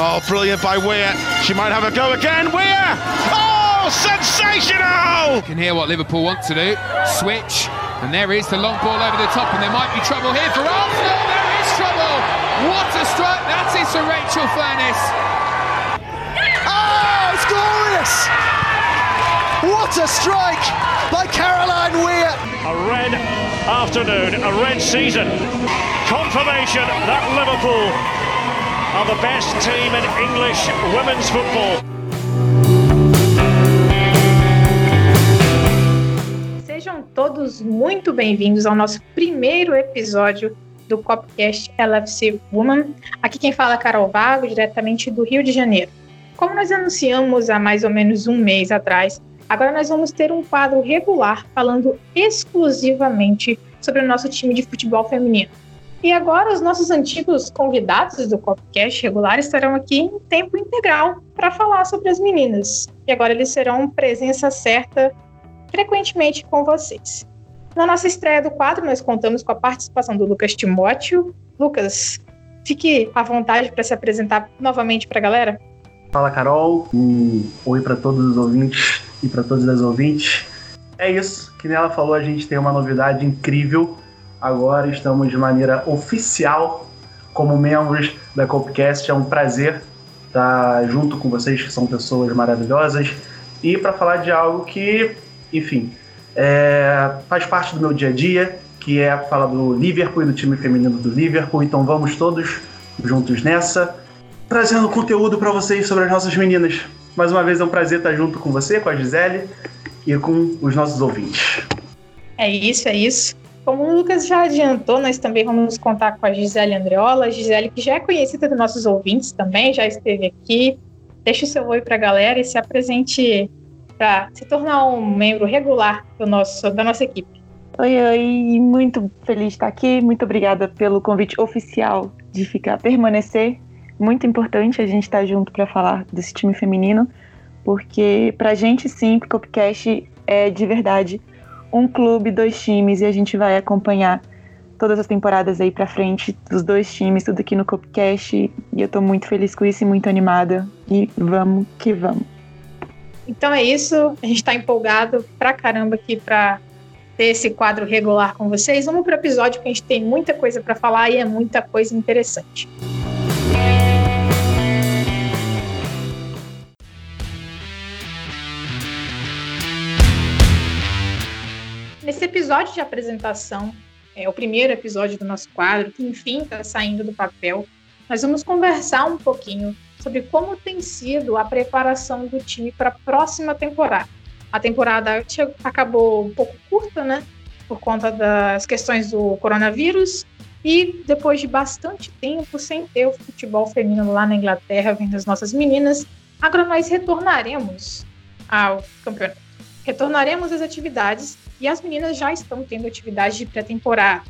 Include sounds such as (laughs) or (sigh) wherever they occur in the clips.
Oh, brilliant by Weir. She might have a go again. Weir! Oh, sensational! You can hear what Liverpool want to do. Switch. And there is the long ball over the top, and there might be trouble here for Arsenal. There is trouble. What a strike that is for Rachel Furness. Oh, it's glorious! What a strike by Caroline Weir. A red afternoon, a red season. Confirmation that Liverpool are the best team in English women's football. Sejam todos muito bem-vindos ao nosso primeiro episódio do Copcast LFC Woman. Aqui quem fala é Carol Vago, diretamente do Rio de Janeiro. Como nós anunciamos há mais ou menos um mês atrás, agora nós vamos ter um quadro regular falando exclusivamente sobre o nosso time de futebol feminino. E agora os nossos antigos convidados do Copcast regular estarão aqui em tempo integral para falar sobre as meninas. E agora eles serão presença certa frequentemente com vocês. Na nossa estreia do quadro, nós contamos com a participação do Lucas Timóteo. Lucas, fique à vontade para se apresentar novamente para a galera. Fala, Carol. Um oi para todos os ouvintes e para todas as ouvintes. É isso, que nela falou, a gente tem uma novidade incrível. Agora estamos de maneira oficial como membros da Copcast. É um prazer estar junto com vocês, que são pessoas maravilhosas, e para falar de algo que, enfim, é, faz parte do meu dia a dia, que é falar do Liverpool e do time feminino do Liverpool. Então vamos todos juntos nessa, trazendo conteúdo para vocês sobre as nossas meninas. Mais uma vez é um prazer estar junto com você, com a Gisele e com os nossos ouvintes. É isso, é isso. Como o Lucas já adiantou, nós também vamos contar com a Gisele Andreola. Gisele, que já é conhecida dos nossos ouvintes também, já esteve aqui. Deixe o seu oi para a galera e se apresente para se tornar um membro regular do nosso, da nossa equipe. Oi, oi, muito feliz de estar aqui. Muito obrigada pelo convite oficial de ficar, permanecer. Muito importante a gente estar junto para falar desse time feminino, porque para a gente sim, o Copcast é de verdade um clube, dois times, e a gente vai acompanhar todas as temporadas aí para frente dos dois times, tudo aqui no Copcast. E eu tô muito feliz com isso e muito animada. E vamos que vamos. Então é isso, a gente está empolgado pra caramba aqui para ter esse quadro regular com vocês. Vamos para o episódio que a gente tem muita coisa para falar e é muita coisa interessante. Nesse episódio de apresentação, é o primeiro episódio do nosso quadro, que enfim está saindo do papel, nós vamos conversar um pouquinho sobre como tem sido a preparação do time para a próxima temporada. A temporada acabou um pouco curta, né? Por conta das questões do coronavírus. E depois de bastante tempo sem ter o futebol feminino lá na Inglaterra, vendo as nossas meninas, agora nós retornaremos ao campeonato. Retornaremos às atividades e as meninas já estão tendo atividade de pré-temporada.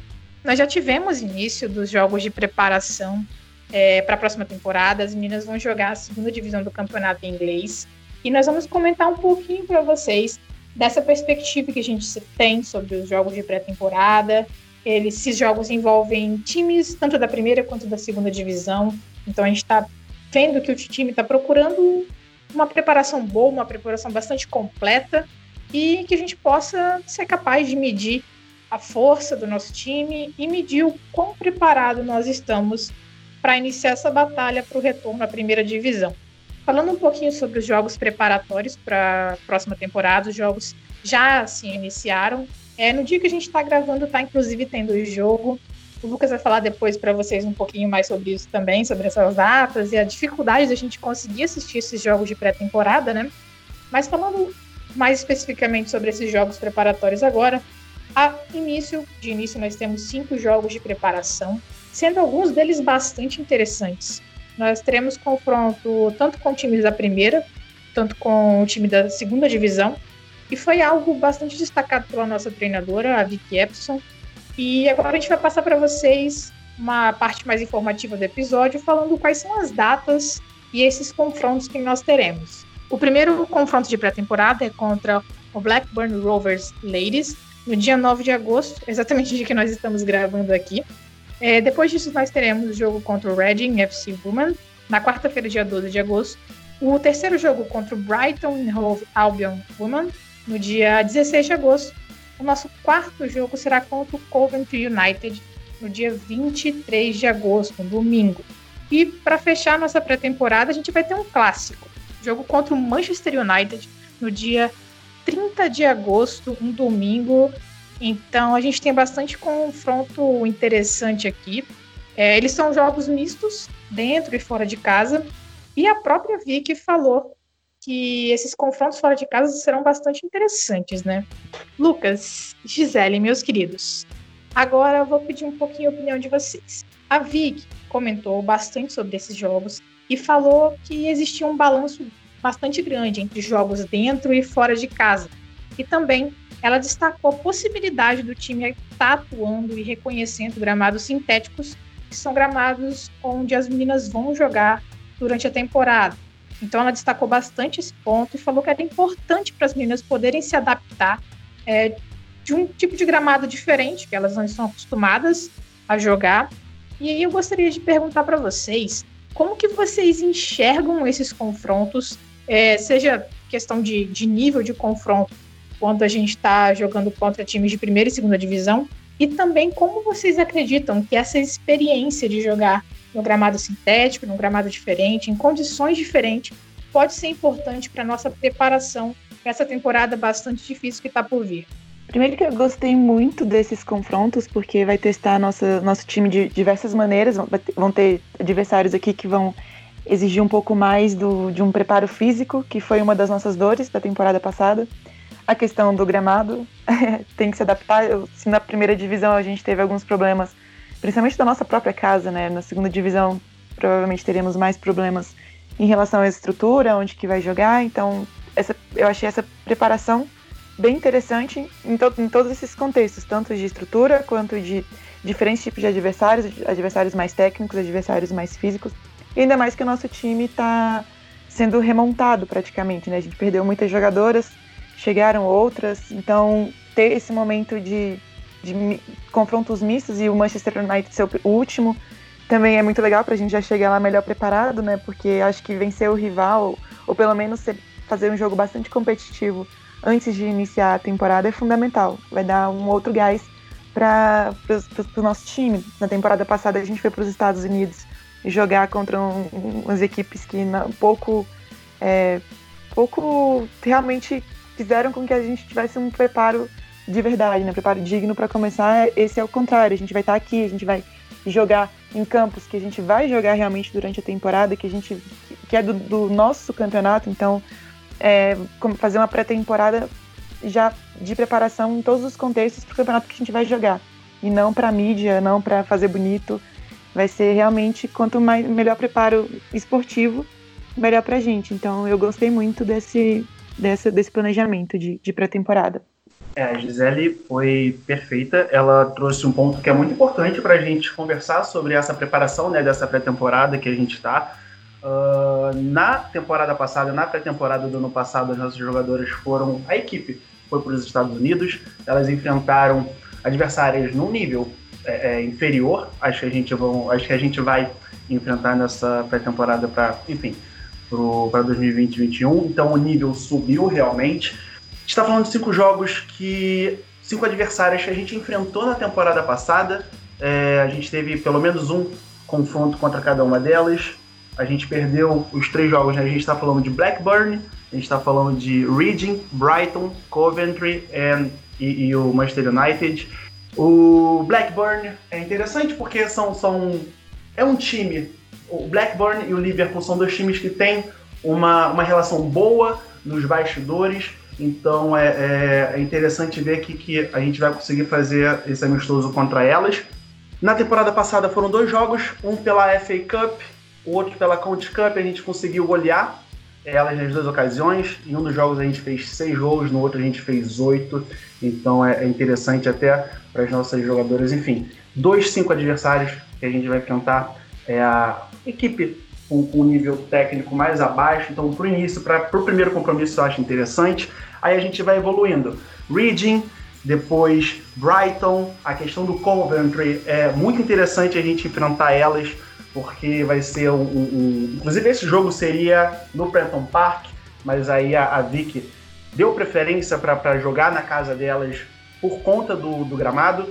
Nós já tivemos início dos jogos de preparação é, para a próxima temporada. As meninas vão jogar a segunda divisão do campeonato inglês. E nós vamos comentar um pouquinho para vocês dessa perspectiva que a gente tem sobre os jogos de pré-temporada. Esses jogos envolvem times tanto da primeira quanto da segunda divisão. Então a gente está vendo que o time está procurando uma preparação boa, uma preparação bastante completa e que a gente possa ser capaz de medir a força do nosso time e medir o quão preparado nós estamos para iniciar essa batalha para o retorno à primeira divisão. Falando um pouquinho sobre os jogos preparatórios para a próxima temporada, os jogos já se iniciaram. É, no dia que a gente está gravando, está inclusive tendo o jogo. O Lucas vai falar depois para vocês um pouquinho mais sobre isso também, sobre essas datas e a dificuldade da gente conseguir assistir esses jogos de pré-temporada, né? Mas falando mais especificamente sobre esses jogos preparatórios agora, a início, de início nós temos cinco jogos de preparação sendo alguns deles bastante interessantes. Nós teremos confronto tanto com times da primeira, tanto com o time da segunda divisão, e foi algo bastante destacado pela nossa treinadora, a Vicky Epson. E agora a gente vai passar para vocês uma parte mais informativa do episódio, falando quais são as datas e esses confrontos que nós teremos. O primeiro confronto de pré-temporada é contra o Blackburn Rovers Ladies, no dia 9 de agosto, exatamente (laughs) o dia que nós estamos gravando aqui. É, depois disso, nós teremos o jogo contra o Reading FC Women na quarta-feira, dia 12 de agosto. O terceiro jogo contra o Brighton Hove Albion Women, no dia 16 de agosto. O nosso quarto jogo será contra o Coventry United, no dia 23 de agosto, domingo. E para fechar nossa pré-temporada, a gente vai ter um clássico. Jogo contra o Manchester United, no dia 30 de agosto, um domingo. Então a gente tem bastante confronto interessante aqui. É, eles são jogos mistos, dentro e fora de casa. E a própria Vicky falou que esses confrontos fora de casa serão bastante interessantes, né? Lucas, Gisele, meus queridos, agora eu vou pedir um pouquinho a opinião de vocês. A Vicky comentou bastante sobre esses jogos e falou que existia um balanço bastante grande entre jogos dentro e fora de casa. E também ela destacou a possibilidade do time estar atuando e reconhecendo gramados sintéticos, que são gramados onde as meninas vão jogar durante a temporada. Então ela destacou bastante esse ponto e falou que era importante para as meninas poderem se adaptar é, de um tipo de gramado diferente, que elas não estão acostumadas a jogar. E aí eu gostaria de perguntar para vocês como que vocês enxergam esses confrontos é, seja questão de, de nível de confronto quando a gente está jogando contra times de primeira e segunda divisão, e também como vocês acreditam que essa experiência de jogar no gramado sintético, num gramado diferente, em condições diferentes, pode ser importante para nossa preparação para essa temporada bastante difícil que está por vir. Primeiro que eu gostei muito desses confrontos, porque vai testar nossa, nosso time de diversas maneiras. Vão ter adversários aqui que vão exigir um pouco mais do, de um preparo físico, que foi uma das nossas dores da temporada passada. A questão do gramado (laughs) tem que se adaptar. Se na primeira divisão a gente teve alguns problemas, principalmente da nossa própria casa, né? Na segunda divisão provavelmente teremos mais problemas em relação à estrutura, onde que vai jogar. Então, essa, eu achei essa preparação bem interessante em, to em todos esses contextos, tanto de estrutura quanto de diferentes tipos de adversários, adversários mais técnicos, adversários mais físicos. E ainda mais que o nosso time está sendo remontado praticamente, né? A gente perdeu muitas jogadoras, chegaram outras, então ter esse momento de, de confrontos mistos e o Manchester United ser o último também é muito legal para a gente já chegar lá melhor preparado, né? Porque acho que vencer o rival, ou pelo menos fazer um jogo bastante competitivo antes de iniciar a temporada é fundamental. Vai dar um outro gás para o nosso time. Na temporada passada a gente foi para os Estados Unidos jogar contra um, umas equipes que não, pouco, é, pouco realmente fizeram com que a gente tivesse um preparo de verdade, né? Preparo digno para começar. Esse é o contrário. A gente vai estar tá aqui, a gente vai jogar em campos que a gente vai jogar realmente durante a temporada, que a gente que é do, do nosso campeonato. Então, é, fazer uma pré-temporada já de preparação em todos os contextos para o campeonato que a gente vai jogar e não para mídia, não para fazer bonito, vai ser realmente quanto mais melhor preparo esportivo, melhor pra gente. Então eu gostei muito desse, desse, desse planejamento de, de pré-temporada. É, a Gisele foi perfeita. Ela trouxe um ponto que é muito importante para a gente conversar sobre essa preparação né, dessa pré-temporada que a gente está. Uh, na temporada passada, na pré-temporada do ano passado, as nossas jogadoras foram. A equipe foi para os Estados Unidos, elas enfrentaram adversárias num nível é, é, inferior. Acho que a gente vão, que a gente vai enfrentar nessa pré-temporada para, enfim, para 2020-2021. Então o nível subiu realmente. está falando de cinco jogos que cinco adversários que a gente enfrentou na temporada passada. É, a gente teve pelo menos um confronto contra cada uma delas. A gente perdeu os três jogos, né? A gente está falando de Blackburn, a gente está falando de Reading, Brighton, Coventry and, e, e o Manchester United. O Blackburn é interessante porque são, são é um time. O Blackburn e o Liverpool são dois times que têm uma, uma relação boa nos bastidores. Então é, é, é interessante ver que, que a gente vai conseguir fazer esse amistoso contra elas. Na temporada passada foram dois jogos, um pela FA Cup, o outro pela County Cup. A gente conseguiu golear elas nas duas ocasiões. Em um dos jogos a gente fez seis gols, no outro a gente fez oito. Então é, é interessante até para as nossas jogadoras. Enfim, dois, cinco adversários que a gente vai enfrentar é a equipe com um nível técnico mais abaixo. Então, para o início, para o primeiro compromisso, eu acho interessante. Aí a gente vai evoluindo. Reading, depois Brighton, a questão do Coventry. É muito interessante a gente enfrentar elas, porque vai ser um. um, um... inclusive, esse jogo seria no Prenton Park, mas aí a, a Vicky deu preferência para jogar na casa delas por conta do, do gramado.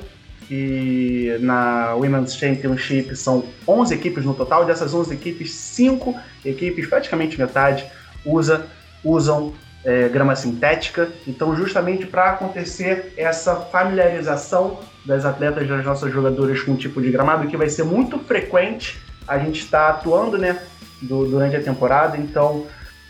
E na Women's Championship são 11 equipes no total. Dessas 11 equipes, 5 equipes, praticamente metade, usa, usam é, grama sintética. Então, justamente para acontecer essa familiarização das atletas, das nossas jogadoras com o tipo de gramado, que vai ser muito frequente, a gente está atuando né, do, durante a temporada. Então,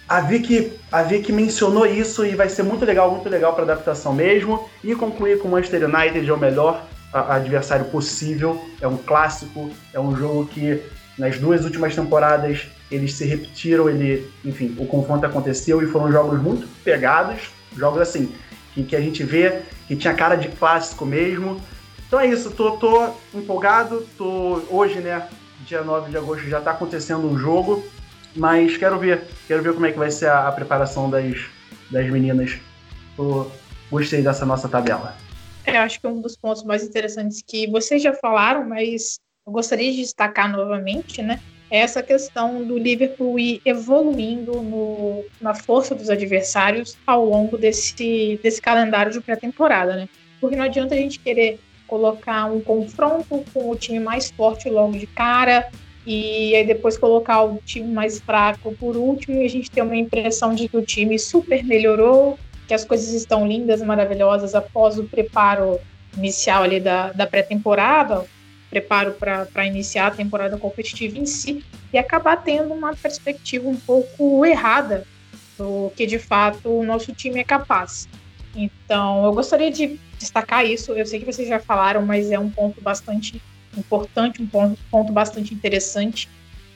a Vicky, a Vicky mencionou isso e vai ser muito legal, muito legal para adaptação mesmo. E concluir com o Manchester United é o melhor adversário possível. É um clássico, é um jogo que nas duas últimas temporadas eles se repetiram, ele, enfim, o confronto aconteceu e foram jogos muito pegados, jogos assim, que, que a gente vê que tinha cara de clássico mesmo. Então é isso, tô, tô empolgado, tô hoje, né, dia 9 de agosto já tá acontecendo um jogo, mas quero ver, quero ver como é que vai ser a, a preparação das, das meninas. Tô, gostei dessa nossa tabela. É, eu acho que um dos pontos mais interessantes que vocês já falaram, mas eu gostaria de destacar novamente, né, essa questão do Liverpool ir evoluindo no, na força dos adversários ao longo desse, desse calendário de pré-temporada, né? Porque não adianta a gente querer colocar um confronto com o time mais forte logo de cara e aí depois colocar o time mais fraco por último e a gente ter uma impressão de que o time super melhorou, que as coisas estão lindas, maravilhosas após o preparo inicial ali da, da pré-temporada, preparo para iniciar a temporada competitiva em si e acabar tendo uma perspectiva um pouco errada do que de fato o nosso time é capaz. Então, eu gostaria de destacar isso. Eu sei que vocês já falaram, mas é um ponto bastante importante, um ponto, ponto bastante interessante.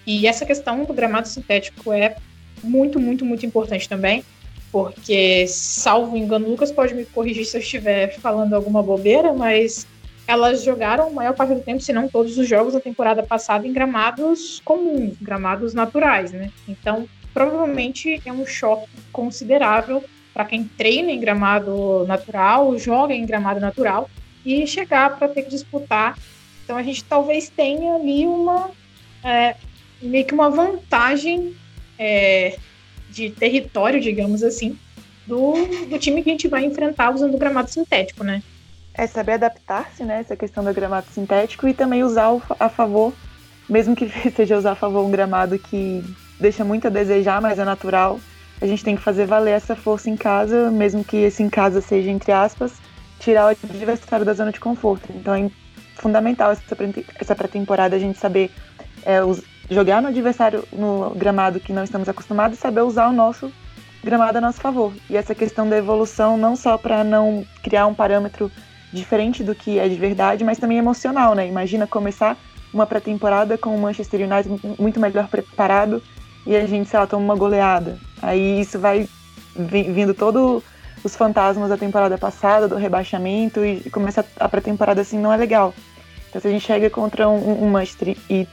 E essa questão do gramado sintético é muito, muito, muito importante também, porque, salvo engano, Lucas pode me corrigir se eu estiver falando alguma bobeira, mas elas jogaram a maior parte do tempo, se não todos os jogos da temporada passada, em gramados comuns, gramados naturais, né? Então, provavelmente é um choque considerável para quem treina em gramado natural, joga em gramado natural e chegar para ter que disputar. Então, a gente talvez tenha ali uma é, meio que uma vantagem é, de território, digamos assim, do, do time que a gente vai enfrentar usando o gramado sintético, né? é saber adaptar-se, né? Essa questão do gramado sintético e também usar a favor, mesmo que (laughs) seja usar a favor um gramado que deixa muito a desejar, mas é natural. A gente tem que fazer valer essa força em casa, mesmo que esse em casa seja, entre aspas, tirar o adversário da zona de conforto. Então é fundamental essa pré-temporada a gente saber é, jogar no adversário no gramado que não estamos acostumados e saber usar o nosso gramado a nosso favor. E essa questão da evolução, não só para não criar um parâmetro diferente do que é de verdade, mas também emocional, né? Imagina começar uma pré-temporada com o Manchester United muito melhor preparado e a gente, sei lá, toma uma goleada. Aí isso vai vindo todo os fantasmas da temporada passada, do rebaixamento, e começa a pré-temporada assim, não é legal. Então se a gente chega contra um, um Manchester e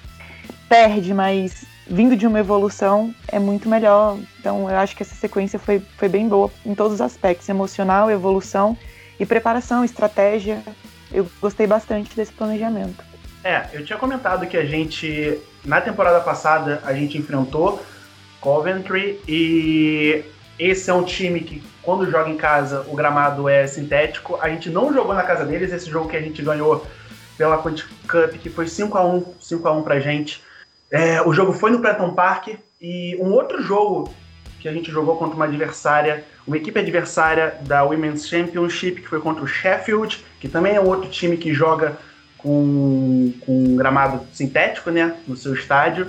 perde, mas vindo de uma evolução é muito melhor. Então eu acho que essa sequência foi, foi bem boa em todos os aspectos, emocional, evolução e preparação, estratégia. Eu gostei bastante desse planejamento. É, eu tinha comentado que a gente, na temporada passada, a gente enfrentou Coventry e esse é um time que, quando joga em casa, o gramado é sintético. A gente não jogou na casa deles, esse jogo que a gente ganhou pela Quantic Cup, que foi 5 a 1 5 a 1 pra gente. É, o jogo foi no Preston Park e um outro jogo que a gente jogou contra uma adversária, uma equipe adversária da Women's Championship, que foi contra o Sheffield, que também é outro time que joga com, com um gramado sintético, né, no seu estádio.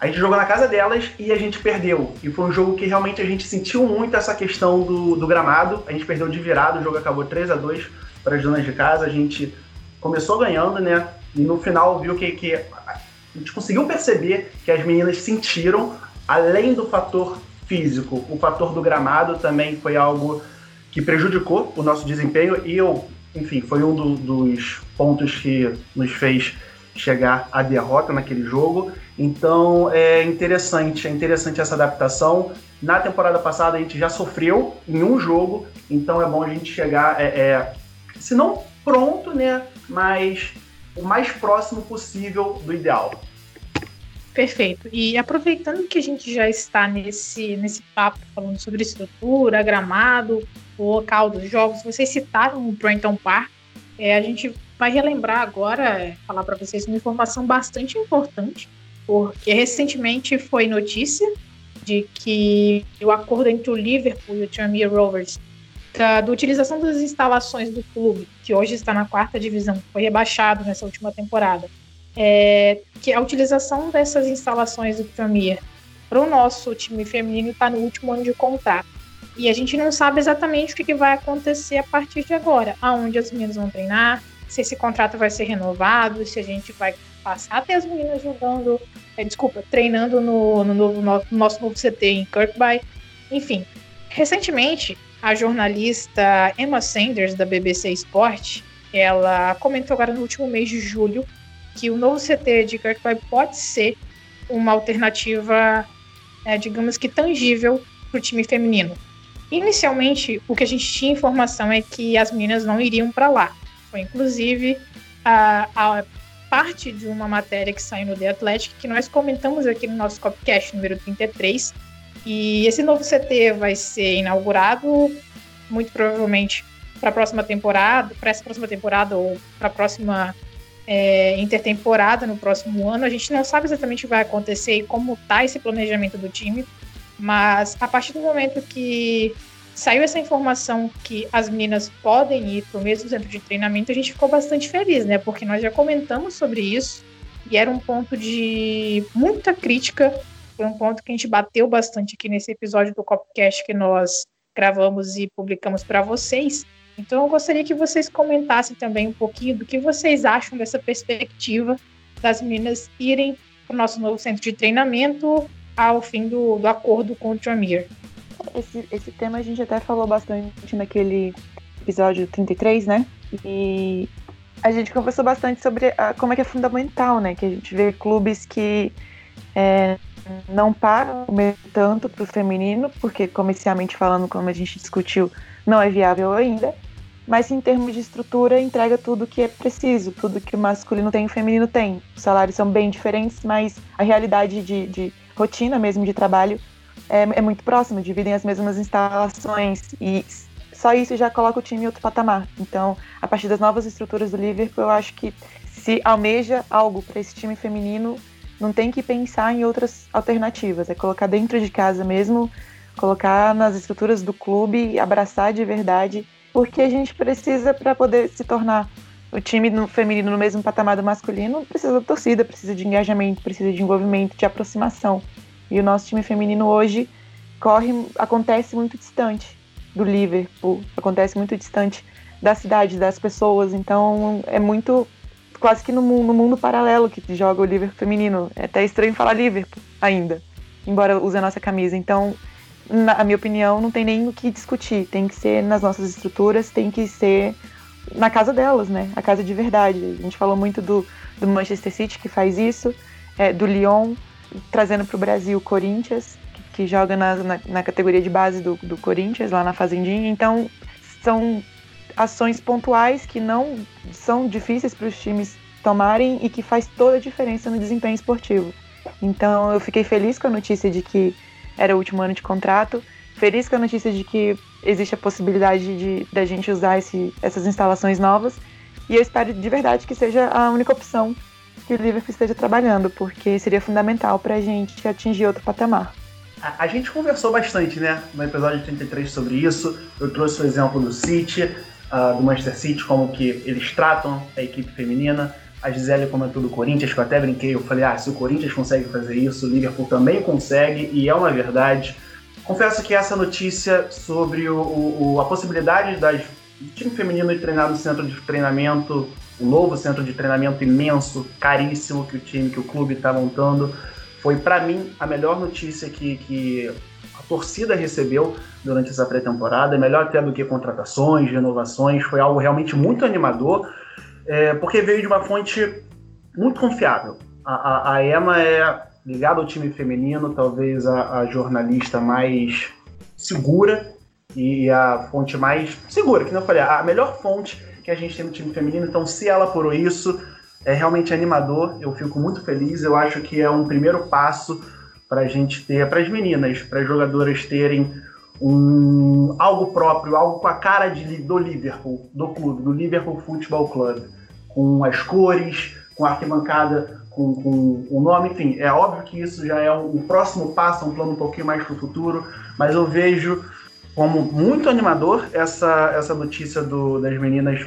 A gente jogou na casa delas e a gente perdeu. E foi um jogo que realmente a gente sentiu muito essa questão do, do gramado. A gente perdeu de virada, o jogo acabou 3 a 2 para as donas de casa. A gente começou ganhando, né? E no final viu que, que a gente conseguiu perceber que as meninas sentiram, além do fator físico, o fator do gramado também foi algo que prejudicou o nosso desempenho e eu, enfim, foi um do, dos pontos que nos fez chegar à derrota naquele jogo. Então é interessante, é interessante essa adaptação. Na temporada passada a gente já sofreu em um jogo, então é bom a gente chegar é, é, se não pronto, né, mas o mais próximo possível do ideal. Perfeito. E aproveitando que a gente já está nesse, nesse papo falando sobre estrutura, gramado, o local dos jogos, vocês citaram o Brenton Park. É, a gente vai relembrar agora, é, falar para vocês uma informação bastante importante, porque recentemente foi notícia de que o acordo entre o Liverpool e o Tranmere Rovers da, da, utilização das instalações do clube, que hoje está na quarta divisão, foi rebaixado nessa última temporada, é, que a utilização dessas instalações do Premier para o nosso time feminino está no último ano de contrato. E a gente não sabe exatamente o que, que vai acontecer a partir de agora, aonde as meninas vão treinar, se esse contrato vai ser renovado, se a gente vai passar até as meninas jogando, é, desculpa, treinando no, no, novo, no, nosso novo CT em Kirkby. Enfim, recentemente, a jornalista Emma Sanders, da BBC Sport, ela comentou agora no último mês de julho que o novo CT de Kirkby pode ser uma alternativa, é, digamos que tangível para o time feminino. Inicialmente, o que a gente tinha informação é que as meninas não iriam para lá. Foi inclusive a, a, parte de uma matéria que saiu no The Athletic, que nós comentamos aqui no nosso Copcast número 33. E esse novo CT vai ser inaugurado, muito provavelmente, para a próxima temporada, para essa próxima temporada ou para a próxima é, intertemporada no próximo ano. A gente não sabe exatamente o que vai acontecer e como está esse planejamento do time, mas a partir do momento que saiu essa informação que as meninas podem ir para o mesmo centro de treinamento, a gente ficou bastante feliz, né? Porque nós já comentamos sobre isso e era um ponto de muita crítica. Foi um ponto que a gente bateu bastante aqui nesse episódio do Copcast que nós gravamos e publicamos para vocês. Então, eu gostaria que vocês comentassem também um pouquinho do que vocês acham dessa perspectiva das meninas irem para o nosso novo centro de treinamento ao fim do, do acordo com o Tramier. Esse, esse tema a gente até falou bastante naquele episódio 33, né? E a gente conversou bastante sobre a, como é que é fundamental, né? Que a gente vê clubes que é, não pagam tanto para o feminino, porque comercialmente falando, como a gente discutiu, não é viável ainda. Mas em termos de estrutura, entrega tudo que é preciso, tudo que o masculino tem e o feminino tem. Os salários são bem diferentes, mas a realidade de, de rotina mesmo de trabalho é, é muito próxima, dividem as mesmas instalações e só isso já coloca o time em outro patamar. Então, a partir das novas estruturas do Liverpool, eu acho que se almeja algo para esse time feminino, não tem que pensar em outras alternativas. É colocar dentro de casa mesmo, colocar nas estruturas do clube, abraçar de verdade, porque a gente precisa para poder se tornar o time no feminino no mesmo patamar do masculino, precisa de torcida, precisa de engajamento, precisa de envolvimento, de aproximação. E o nosso time feminino hoje corre, acontece muito distante do Liverpool, acontece muito distante da cidade, das pessoas. Então é muito quase que no mundo, no mundo paralelo que joga o Liverpool feminino. É até estranho falar Liverpool ainda, embora use a nossa camisa. Então, na minha opinião, não tem nem o que discutir. Tem que ser nas nossas estruturas, tem que ser na casa delas, né? A casa de verdade. A gente falou muito do, do Manchester City que faz isso, é, do Lyon, trazendo para o Brasil o Corinthians, que, que joga na, na, na, categoria de base do, do Corinthians, lá na Fazendinha. Então, são ações pontuais que não são difíceis para os times tomarem e que faz toda a diferença no desempenho esportivo. Então, eu fiquei feliz com a notícia de que era o último ano de contrato, feliz com a notícia de que existe a possibilidade de da gente usar esse, essas instalações novas e eu espero de verdade que seja a única opção que o Liverpool esteja trabalhando, porque seria fundamental para a gente atingir outro patamar. A, a, gente conversou bastante, né, no episódio 33 sobre isso. Eu trouxe o exemplo do City, uh, do Manchester City, como que eles tratam a equipe feminina. A Gisele comentou do Corinthians, que eu até brinquei. Eu falei, ah, se o Corinthians consegue fazer isso, o Liverpool também consegue, e é uma verdade. Confesso que essa notícia sobre o, o, a possibilidade das, do time feminino de treinar no centro de treinamento o novo centro de treinamento imenso, caríssimo que o time, que o clube está montando. Foi para mim a melhor notícia que, que a torcida recebeu durante essa pré-temporada. Melhor até do que contratações, renovações. Foi algo realmente muito animador, é, porque veio de uma fonte muito confiável. A, a, a Emma é ligada ao time feminino, talvez a, a jornalista mais segura e a fonte mais segura, que não falei, a melhor fonte que a gente tem no time feminino. Então, se ela apurou isso, é realmente animador. Eu fico muito feliz. Eu acho que é um primeiro passo para a gente ter, para as meninas, para as jogadoras terem um, algo próprio, algo com a cara de, do Liverpool, do clube, do Liverpool Football Club, com as cores, com a arquibancada, com, com o nome, enfim. É óbvio que isso já é um, próximo passo, um plano um pouquinho mais para o futuro, mas eu vejo como muito animador essa, essa notícia do, das meninas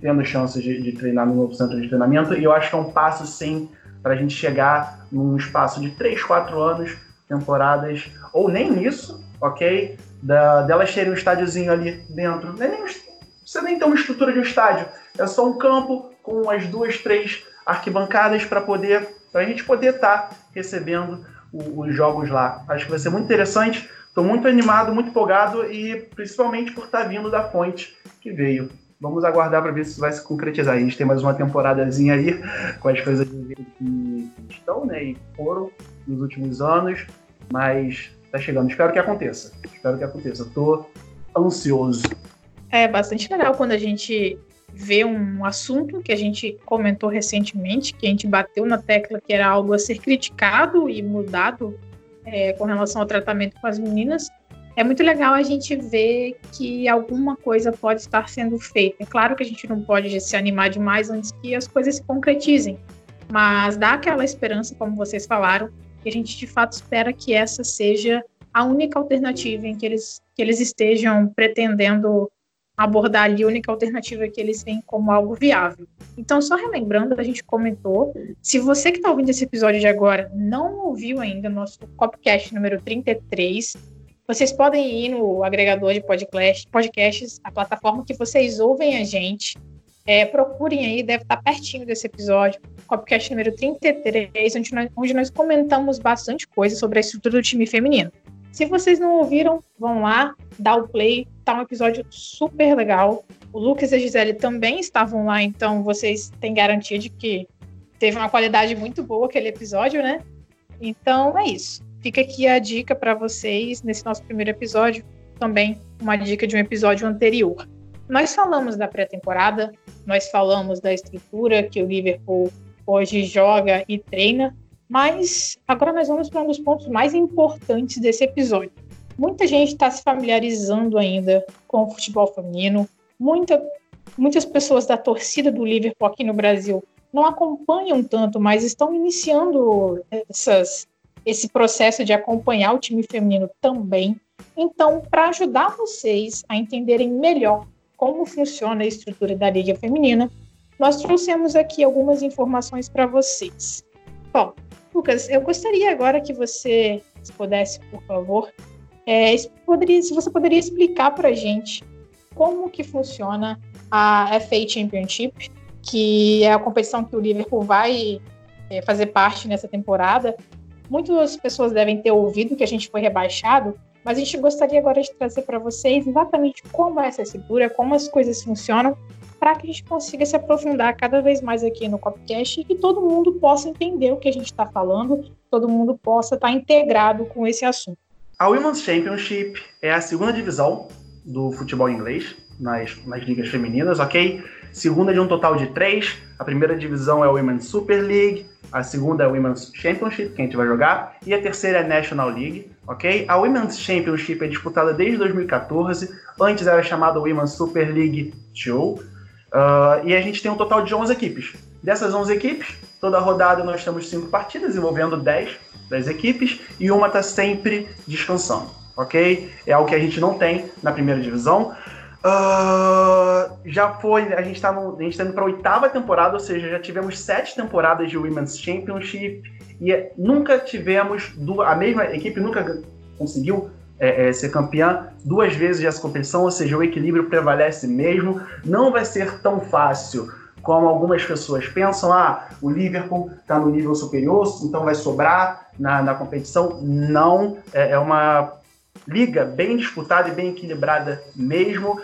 tendo chances de, de treinar no novo centro de treinamento, e eu acho que é um passo, sim, para a gente chegar num espaço de 3, 4 anos, temporadas, ou nem isso, ok? Da, delas terem um estádiozinho ali dentro. É nem, você nem tem uma estrutura de um estádio, é só um campo com as duas, três arquibancadas para poder, a gente poder estar tá recebendo os jogos lá. Acho que vai ser muito interessante. Estou muito animado, muito empolgado e principalmente por estar tá vindo da fonte que veio. Vamos aguardar para ver se vai se concretizar. A gente tem mais uma temporadazinha aí com as coisas que estão, né, e foram nos últimos anos, mas tá chegando. Espero que aconteça. Espero que aconteça. Tô ansioso. É bastante legal quando a gente vê um assunto que a gente comentou recentemente, que a gente bateu na tecla que era algo a ser criticado e mudado é, com relação ao tratamento com as meninas, é muito legal a gente ver que alguma coisa pode estar sendo feita. É claro que a gente não pode se animar demais antes que as coisas se concretizem, mas dá aquela esperança, como vocês falaram, que a gente de fato espera que essa seja a única alternativa em que eles, que eles estejam pretendendo abordar ali a única alternativa que eles veem como algo viável. Então, só relembrando, a gente comentou, se você que está ouvindo esse episódio de agora não ouviu ainda o nosso Copcast número 33, vocês podem ir no agregador de podcast, podcasts, a plataforma que vocês ouvem a gente. É, procurem aí, deve estar pertinho desse episódio, Copcast número 33, onde nós, onde nós comentamos bastante coisa sobre a estrutura do time feminino. Se vocês não ouviram, vão lá, dá o play, tá um episódio super legal. O Lucas e a Gisele também estavam lá, então vocês têm garantia de que teve uma qualidade muito boa aquele episódio, né? Então é isso. Fica aqui a dica para vocês nesse nosso primeiro episódio, também uma dica de um episódio anterior. Nós falamos da pré-temporada, nós falamos da estrutura que o Liverpool hoje joga e treina, mas agora nós vamos para um dos pontos mais importantes desse episódio. Muita gente está se familiarizando ainda com o futebol feminino. Muita, muitas pessoas da torcida do Liverpool aqui no Brasil não acompanham tanto, mas estão iniciando essas, esse processo de acompanhar o time feminino também. Então, para ajudar vocês a entenderem melhor como funciona a estrutura da Liga Feminina, nós trouxemos aqui algumas informações para vocês. Bom, Lucas, eu gostaria agora que você, se pudesse, por favor, é, poderia, se você poderia explicar para a gente como que funciona a FA Championship, que é a competição que o Liverpool vai é, fazer parte nessa temporada. Muitas pessoas devem ter ouvido que a gente foi rebaixado, mas a gente gostaria agora de trazer para vocês exatamente como é essa estrutura, como as coisas funcionam para que a gente consiga se aprofundar cada vez mais aqui no Copcast e que todo mundo possa entender o que a gente está falando, todo mundo possa estar tá integrado com esse assunto. A Women's Championship é a segunda divisão do futebol inglês nas, nas ligas femininas, ok? Segunda de um total de três. A primeira divisão é a Women's Super League, a segunda é a Women's Championship, que a gente vai jogar, e a terceira é a National League, ok? A Women's Championship é disputada desde 2014, antes era chamada Women's Super League 2, Uh, e a gente tem um total de 11 equipes. Dessas 11 equipes, toda rodada nós temos 5 partidas envolvendo 10 das equipes e uma está sempre descansando, ok? É algo que a gente não tem na primeira divisão. Uh, já foi, a gente está tá indo para a oitava temporada, ou seja, já tivemos sete temporadas de Women's Championship e nunca tivemos, a mesma equipe nunca conseguiu é, é, ser campeã duas vezes essa competição, ou seja, o equilíbrio prevalece mesmo. Não vai ser tão fácil como algumas pessoas pensam, ah, o Liverpool está no nível superior, então vai sobrar na, na competição. Não, é, é uma liga bem disputada e bem equilibrada mesmo.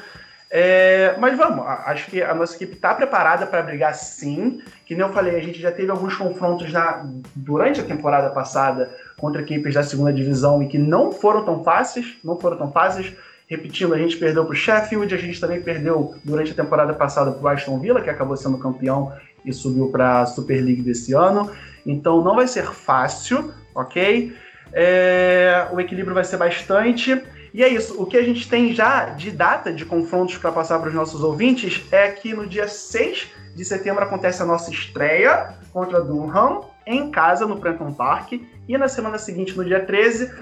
É, mas vamos, acho que a nossa equipe está preparada para brigar sim. Que nem eu falei, a gente já teve alguns confrontos na, durante a temporada passada contra equipes da segunda divisão e que não foram tão fáceis, não foram tão fáceis. Repetindo, a gente perdeu para o Sheffield, a gente também perdeu durante a temporada passada para o Aston Villa, que acabou sendo campeão e subiu para a Super League desse ano. Então não vai ser fácil, ok? É, o equilíbrio vai ser bastante. E é isso. O que a gente tem já de data de confrontos para passar para os nossos ouvintes é que no dia 6 de setembro acontece a nossa estreia contra Durham, em casa, no Prenton Park. E na semana seguinte, no dia 13,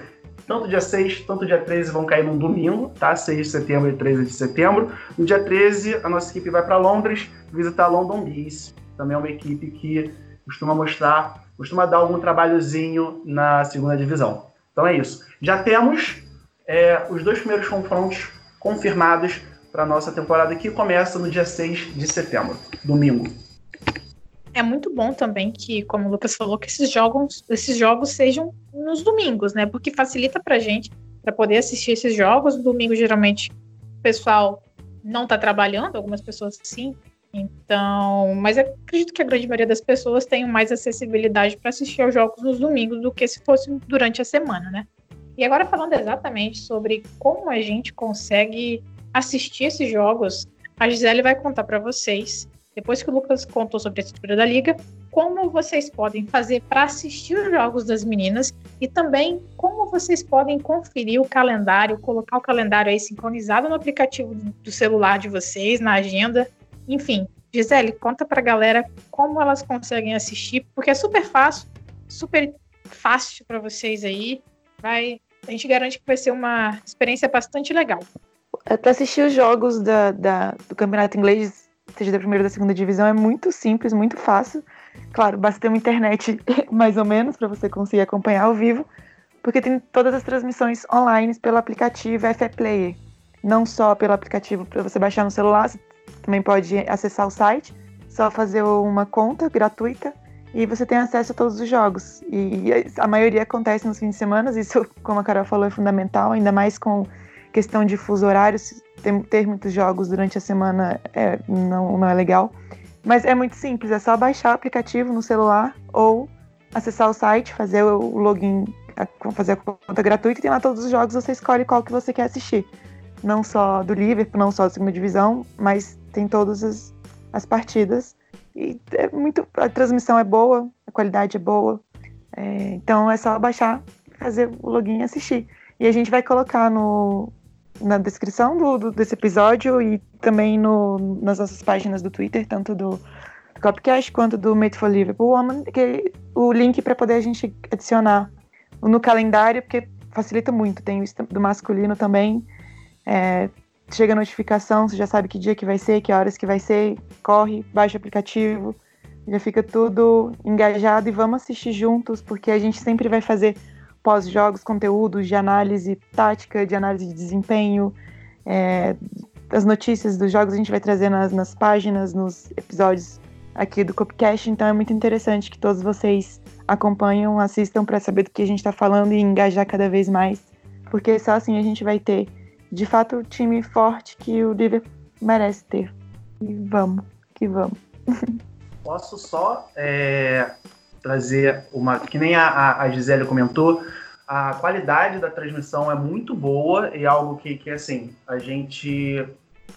tanto dia 6, tanto dia 13 vão cair num domingo, tá? 6 de setembro e 13 de setembro. No dia 13, a nossa equipe vai para Londres visitar London Bees. Também é uma equipe que costuma mostrar, costuma dar algum trabalhozinho na segunda divisão. Então é isso. Já temos é, os dois primeiros confrontos confirmados para nossa temporada que começa no dia 6 de setembro, domingo. É muito bom também que, como o Lucas falou, que esses jogos, esses jogos sejam nos domingos, né? Porque facilita para gente para poder assistir esses jogos. Domingo, geralmente, o pessoal não está trabalhando, algumas pessoas sim, então, mas acredito que a grande maioria das pessoas tem mais acessibilidade para assistir aos jogos nos domingos do que se fosse durante a semana, né? E agora falando exatamente sobre como a gente consegue assistir esses jogos, a Gisele vai contar para vocês, depois que o Lucas contou sobre a estrutura da liga, como vocês podem fazer para assistir os jogos das meninas e também como vocês podem conferir o calendário, colocar o calendário aí sincronizado no aplicativo do celular de vocês, na agenda, enfim, Gisele, conta pra galera como elas conseguem assistir, porque é super fácil, super fácil para vocês aí. Vai, a gente garante que vai ser uma experiência bastante legal. Para assistir os jogos da, da, do campeonato inglês, seja da primeira ou da segunda divisão, é muito simples, muito fácil. Claro, basta ter uma internet (laughs) mais ou menos para você conseguir acompanhar ao vivo, porque tem todas as transmissões online pelo aplicativo FE Player. Não só pelo aplicativo para você baixar no celular, você também pode acessar o site, só fazer uma conta gratuita e você tem acesso a todos os jogos. E a maioria acontece nos fins de semana, isso, como a Carol falou, é fundamental, ainda mais com questão de fuso horário, ter, muitos jogos durante a semana é, não, não é legal. Mas é muito simples, é só baixar o aplicativo no celular ou acessar o site, fazer o login, fazer a conta gratuita e tem lá todos os jogos, você escolhe qual que você quer assistir. Não só do Liverpool, não só da segunda divisão, mas tem todas as, as partidas. E é muito. A transmissão é boa, a qualidade é boa. É, então é só baixar, fazer o login e assistir. E a gente vai colocar no, na descrição do, do, desse episódio e também no, nas nossas páginas do Twitter, tanto do, Copcast quanto do Made for Liverpool Woman, que, o link para poder a gente adicionar no calendário, porque facilita muito. Tem o do masculino também. É, chega a notificação, você já sabe que dia que vai ser, que horas que vai ser, corre, baixa o aplicativo, já fica tudo engajado e vamos assistir juntos, porque a gente sempre vai fazer pós-jogos conteúdos de análise tática, de análise de desempenho, é, as notícias dos jogos a gente vai trazer nas, nas páginas, nos episódios aqui do Copcast, então é muito interessante que todos vocês acompanham, assistam para saber do que a gente está falando e engajar cada vez mais, porque só assim a gente vai ter de fato o time forte que o Liverpool merece ter. E vamos, que vamos. Posso só é, trazer uma. Que nem a, a Gisele comentou, a qualidade da transmissão é muito boa e algo que, que assim, a gente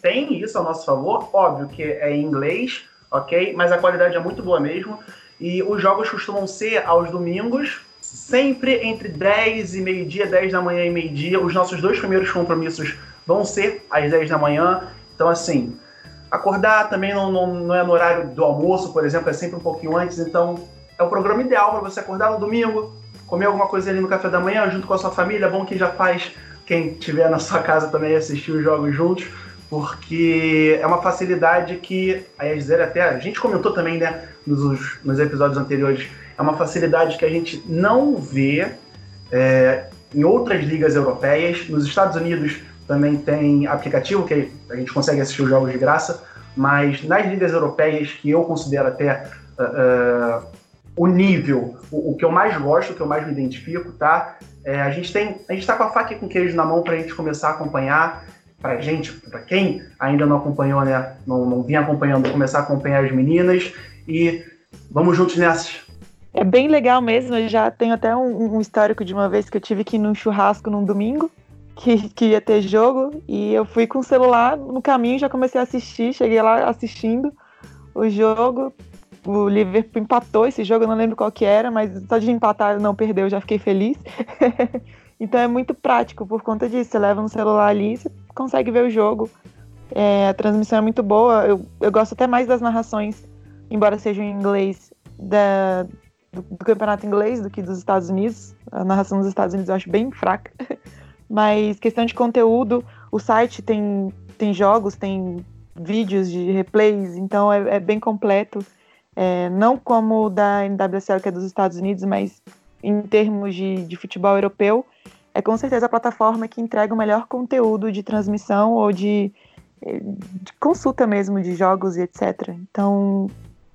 tem isso a nosso favor. Óbvio que é em inglês, ok? Mas a qualidade é muito boa mesmo. E os jogos costumam ser aos domingos, sempre entre 10 e meio-dia, 10 da manhã e meio-dia. Os nossos dois primeiros compromissos vão ser às 10 da manhã. Então, assim, acordar também não, não, não é no horário do almoço, por exemplo, é sempre um pouquinho antes. Então, é o programa ideal para você acordar no domingo, comer alguma coisa ali no café da manhã junto com a sua família. É bom que já faz quem estiver na sua casa também assistir os jogos juntos, porque é uma facilidade que a Gisele até a gente comentou também, né, nos, nos episódios anteriores é uma facilidade que a gente não vê é, em outras ligas europeias. Nos Estados Unidos também tem aplicativo que a gente consegue assistir os jogos de graça, mas nas ligas europeias, que eu considero até uh, uh, o nível, o, o, que eu mais gosto, o que eu mais me identifico, tá? É, a gente tem, a gente está com a faca e com queijo na mão para a gente começar a acompanhar. Para gente, para quem ainda não acompanhou, né, não, não vinha acompanhando, começar a acompanhar as meninas e vamos juntos nessas. É bem legal mesmo. Eu já tenho até um, um, histórico de uma vez que eu tive que ir num churrasco num domingo, que, que ia ter jogo e eu fui com o celular no caminho, já comecei a assistir, cheguei lá assistindo o jogo. O Liverpool empatou esse jogo, eu não lembro qual que era, mas só de empatar não perdeu, já fiquei feliz. (laughs) então é muito prático por conta disso. Você leva no celular ali, você consegue ver o jogo. É, a transmissão é muito boa. Eu, eu gosto até mais das narrações, embora sejam em inglês, da, do, do, campeonato inglês do que dos Estados Unidos. A narração dos Estados Unidos eu acho bem fraca. (laughs) Mas questão de conteúdo, o site tem, tem jogos, tem vídeos de replays, então é, é bem completo. É, não como o da NWSL, que é dos Estados Unidos, mas em termos de, de futebol europeu, é com certeza a plataforma que entrega o melhor conteúdo de transmissão ou de, de consulta mesmo de jogos e etc. Então,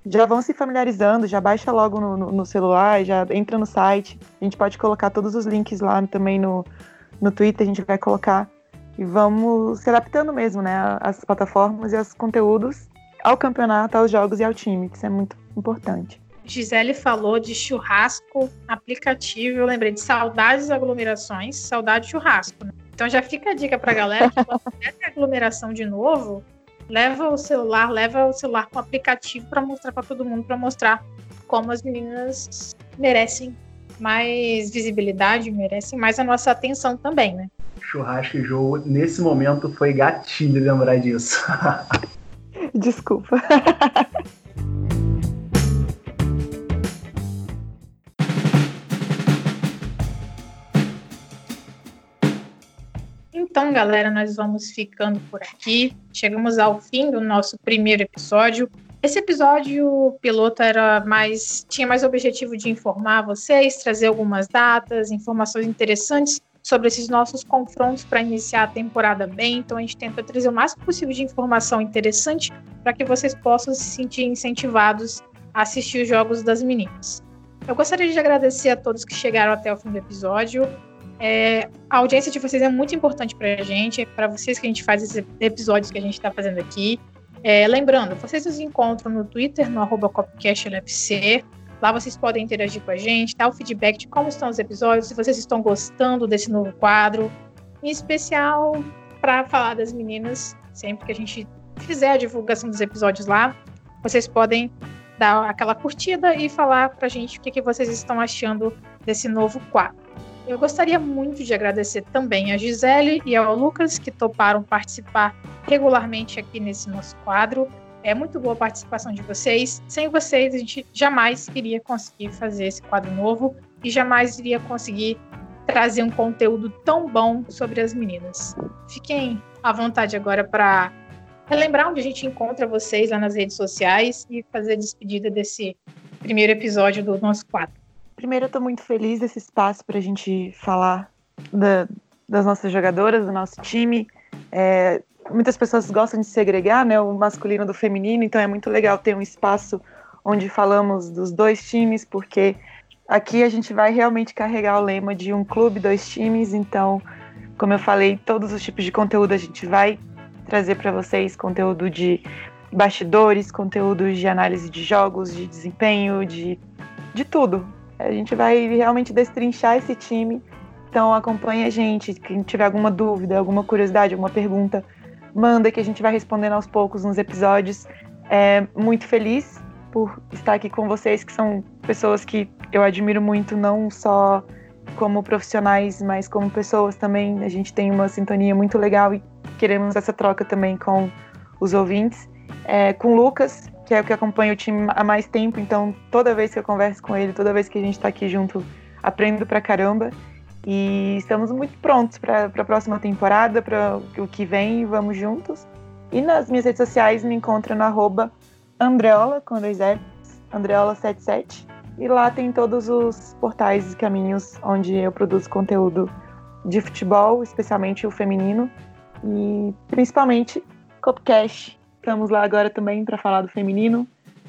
já vão se familiarizando, já baixa logo no, no, no, celular, já entra no site. A gente pode colocar todos os links lá também no, no Twitter, a gente vai colocar. E vamos se adaptando mesmo, né? As plataformas e os conteúdos ao campeonato, aos jogos e ao time, que isso é muito importante. Gisele falou de churrasco aplicativo. Eu lembrei de saudades aglomerações, saudade de churrasco. Né? Então já fica a dica pra galera que quando (laughs) tiver aglomeração de novo, leva o celular, leva o celular com aplicativo para mostrar para todo mundo, para mostrar como as meninas merecem mais visibilidade, merecem mais a nossa atenção também, né? Churrasco e jogo, nesse momento, foi gatilho lembrar disso. (laughs) Desculpa. (laughs) Então, galera, nós vamos ficando por aqui. Chegamos ao fim do nosso primeiro episódio. Esse episódio piloto era mais tinha mais objetivo de informar vocês, trazer algumas datas, informações interessantes sobre esses nossos confrontos para iniciar a temporada bem. Então a gente tenta trazer o máximo possível de informação interessante para que vocês possam se sentir incentivados a assistir os jogos das meninas. Eu gostaria de agradecer a todos que chegaram até o fim do episódio. É, a audiência de vocês é muito importante para a gente, é para vocês que a gente faz esses episódios que a gente está fazendo aqui. É, lembrando, vocês nos encontram no Twitter, no arroba CopcastLFC. Lá vocês podem interagir com a gente, dar o feedback de como estão os episódios, se vocês estão gostando desse novo quadro. Em especial, para falar das meninas, sempre que a gente fizer a divulgação dos episódios lá, vocês podem dar aquela curtida e falar para a gente o que, que vocês estão achando desse novo quadro. Eu gostaria muito de agradecer também a Gisele e ao Lucas, que toparam participar regularmente aqui nesse nosso quadro. É muito boa a participação de vocês. Sem vocês, a gente jamais iria conseguir fazer esse quadro novo e jamais iria conseguir trazer um conteúdo tão bom sobre as meninas. Fiquem à vontade agora para relembrar onde a gente encontra vocês lá nas redes sociais e fazer a despedida desse primeiro episódio do nosso quadro. Primeiro, eu estou muito feliz desse espaço para a gente falar da, das nossas jogadoras, do nosso time. É, muitas pessoas gostam de segregar né, o masculino do feminino, então é muito legal ter um espaço onde falamos dos dois times, porque aqui a gente vai realmente carregar o lema de um clube, dois times. Então, como eu falei, todos os tipos de conteúdo a gente vai trazer para vocês conteúdo de bastidores, conteúdo de análise de jogos, de desempenho, de, de tudo. A gente vai realmente destrinchar esse time. Então acompanhe a gente. Quem tiver alguma dúvida, alguma curiosidade, alguma pergunta, manda que a gente vai respondendo aos poucos nos episódios. É muito feliz por estar aqui com vocês, que são pessoas que eu admiro muito, não só como profissionais, mas como pessoas também. A gente tem uma sintonia muito legal e queremos essa troca também com os ouvintes. É, com o Lucas, que é o que acompanha o time há mais tempo, então toda vez que eu converso com ele, toda vez que a gente está aqui junto, aprendo pra caramba. E estamos muito prontos para a próxima temporada, para o que vem, vamos juntos. E nas minhas redes sociais me encontra no arroba Andreola, com dois Fs, Andreola77. E lá tem todos os portais e caminhos onde eu produzo conteúdo de futebol, especialmente o feminino, e principalmente Copcast, Estamos lá agora também para falar do feminino,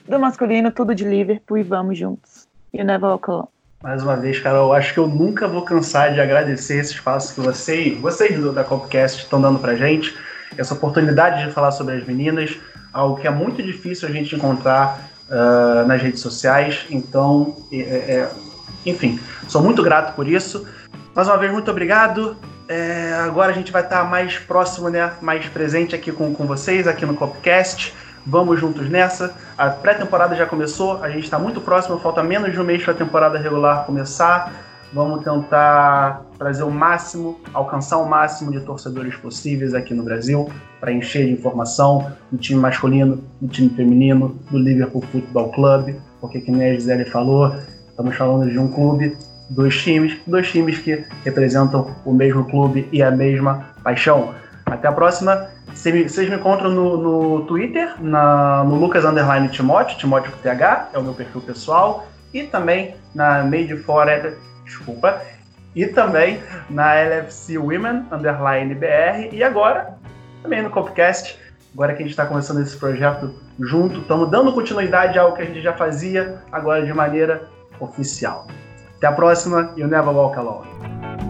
do masculino, tudo de Liverpool e vamos juntos. E o Never Walk Alone. Mais uma vez, Carol, acho que eu nunca vou cansar de agradecer esse espaço que você, vocês da Copcast estão dando pra gente, essa oportunidade de falar sobre as meninas, algo que é muito difícil a gente encontrar uh, nas redes sociais. Então, é, é, enfim, sou muito grato por isso. Mais uma vez, muito obrigado É, agora a gente vai estar mais próximo, né? Mais presente aqui com, com vocês, aqui no Copcast. Vamos juntos nessa. A pré-temporada já começou, a gente está muito próximo, falta menos de um mês para a temporada regular começar. Vamos tentar trazer o máximo, alcançar o máximo de torcedores possíveis aqui no Brasil, para encher de informação do time masculino, do time feminino, do Liverpool Football Club, porque, como a Gisele falou, estamos falando de um clube, dois times, dois times que representam o mesmo clube e a mesma paixão. Até a próxima. Vocês me encontram no, no Twitter, na, no Lucas Underline Timóteo, Timóteo TH, é o meu perfil pessoal, e também na Made for desculpa, e também na LFC Women, underline BR, e agora também no Copcast, agora que a gente está começando esse projeto junto, estamos dando continuidade ao que a gente já fazia, agora de maneira oficial. Até a próxima e o Never Walk Alone.